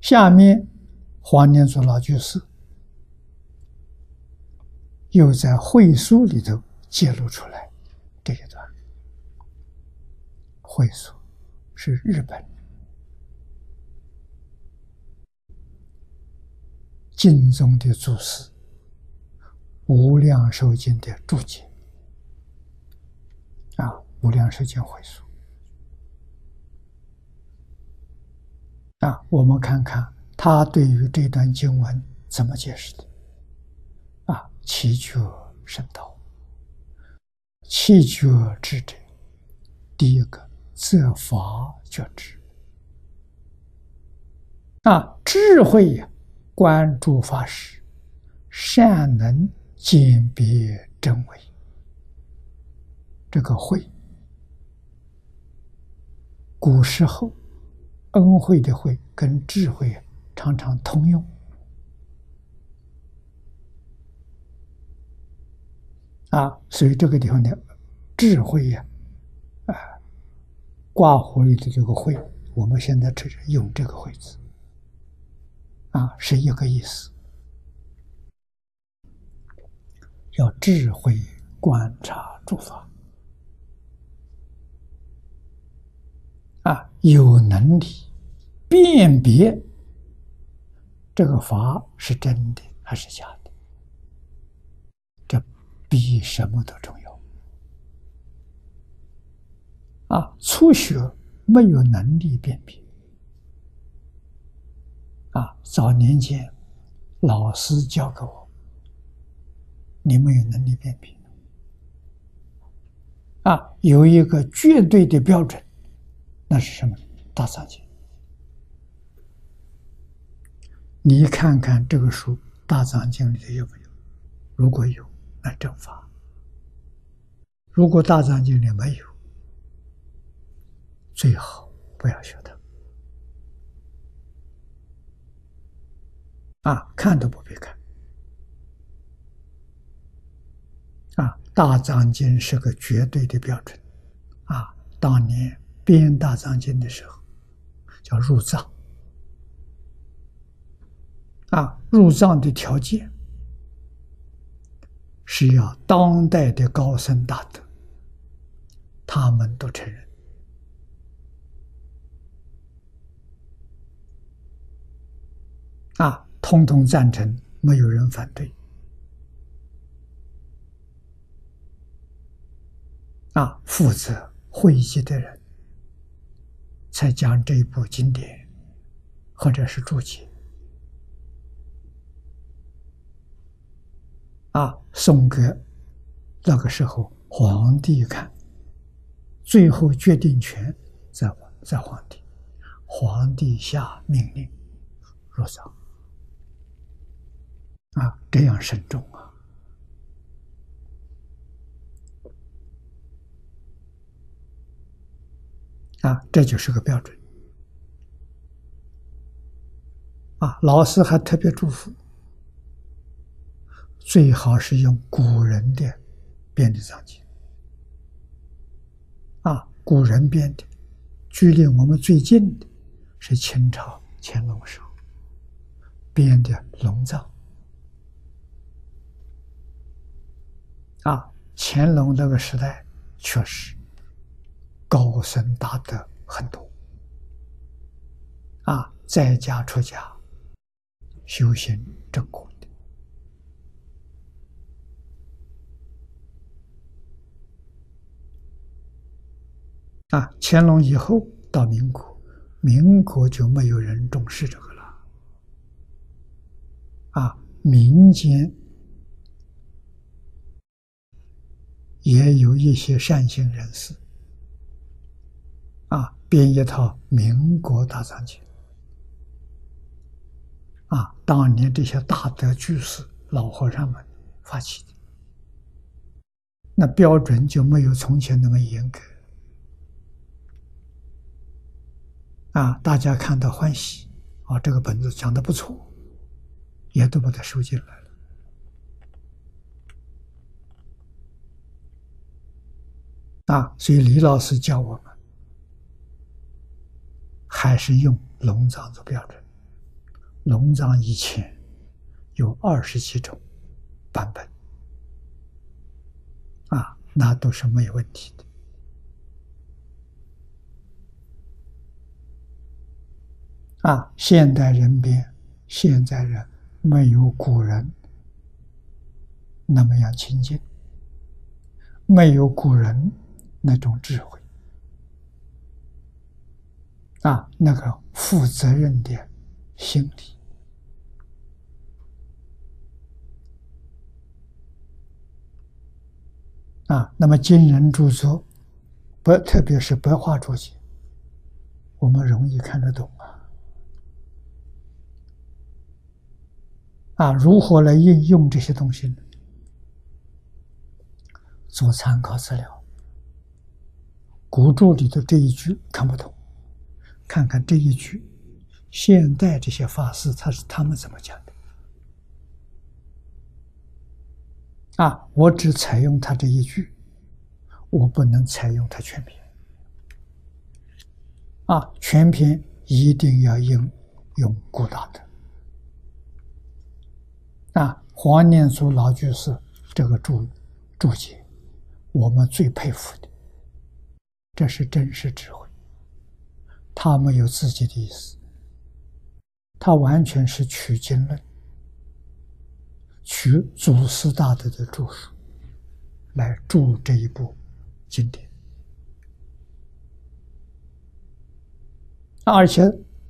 下面黄念祖老居士又在会书里头揭露出来这一段。会书是日本经宗的祖师，《无量寿经》的注解啊，《无量寿经》会书。我们看看他对于这段经文怎么解释的。啊，七觉神道，七觉智者，第一个则法觉知。啊，智慧呀，观诸法时，善能鉴别真伪。这个慧，古时候。恩惠的惠跟智慧常常通用。啊，所以这个地方的智慧呀，啊，挂壶里的这个慧，我们现在只是用这个慧字。啊，是一个意思，要智慧观察诸法。啊，有能力辨别这个法是真的还是假的，这比什么都重要。啊，初学没有能力辨别。啊，早年间老师教给我，你没有能力辨别。啊，有一个绝对的标准。那是什么？大藏经。你看看这个书，《大藏经》里头有没有？如果有，那正法；如果《大藏经》里没有，最好不要学它。啊，看都不必看。啊，《大藏经》是个绝对的标准。啊，当年。编大藏经的时候，叫入藏。啊，入藏的条件是要当代的高僧大德，他们都承认，啊，通通赞成，没有人反对，啊，负责会集的人。才将这一部经典，或者是注解，啊，送给那个时候皇帝看，最后决定权在在皇帝，皇帝下命令入藏，啊，这样慎重。啊。这就是个标准。啊，老师还特别嘱咐，最好是用古人的编的藏经。啊，古人编的，距离我们最近的是清朝乾隆时候编的龙藏。啊，乾隆那个时代确实。高僧大德很多，啊，在家出家修行正果的，啊，乾隆以后到民国，民国就没有人重视这个了，啊，民间也有一些善心人士。啊，编一套民国大藏经。啊，当年这些大德居士、老和尚们发起的，那标准就没有从前那么严格。啊，大家看到欢喜，啊，这个本子讲的不错，也都把它收进来了。啊，所以李老师教我们。还是用龙藏做标准，龙藏以前有二十几种版本，啊，那都是没有问题的。啊，现代人变，现在人没有古人那么样亲近，没有古人那种智慧，啊，那个负责任的心理，啊，那么今人著作，不，特别是白话注解，我们容易看得懂啊。啊，如何来应用这些东西呢？做参考资料。古注里的这一句看不懂，看看这一句，现代这些法师他是他们怎么讲的？啊，我只采用他这一句，我不能采用他全篇。啊，全篇一定要用用古大的。啊，黄念祖老居士这个注注解，我们最佩服的，这是真实智慧。他没有自己的意思，他完全是取经论，取祖师大德的著述来注这一部经典，而且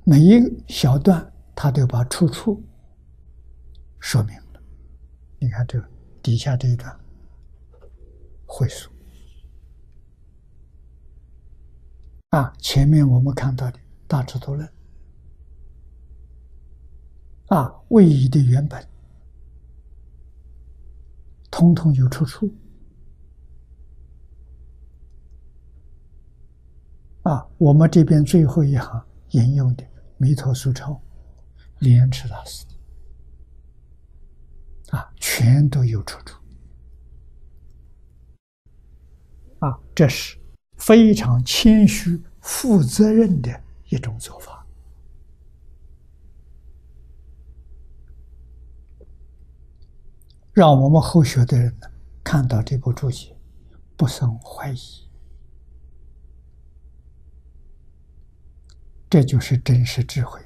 每一小段他都把出处。说明了，你看这底下这一段会说。啊，前面我们看到的大智度论啊，位移的原本，通通有出处啊。我们这边最后一行引用的弥陀书抄，莲池大师。啊，全都有出处啊！这是非常谦虚、负责任的一种做法，让我们后学的人呢看到这部注解，不生怀疑。这就是真实智慧。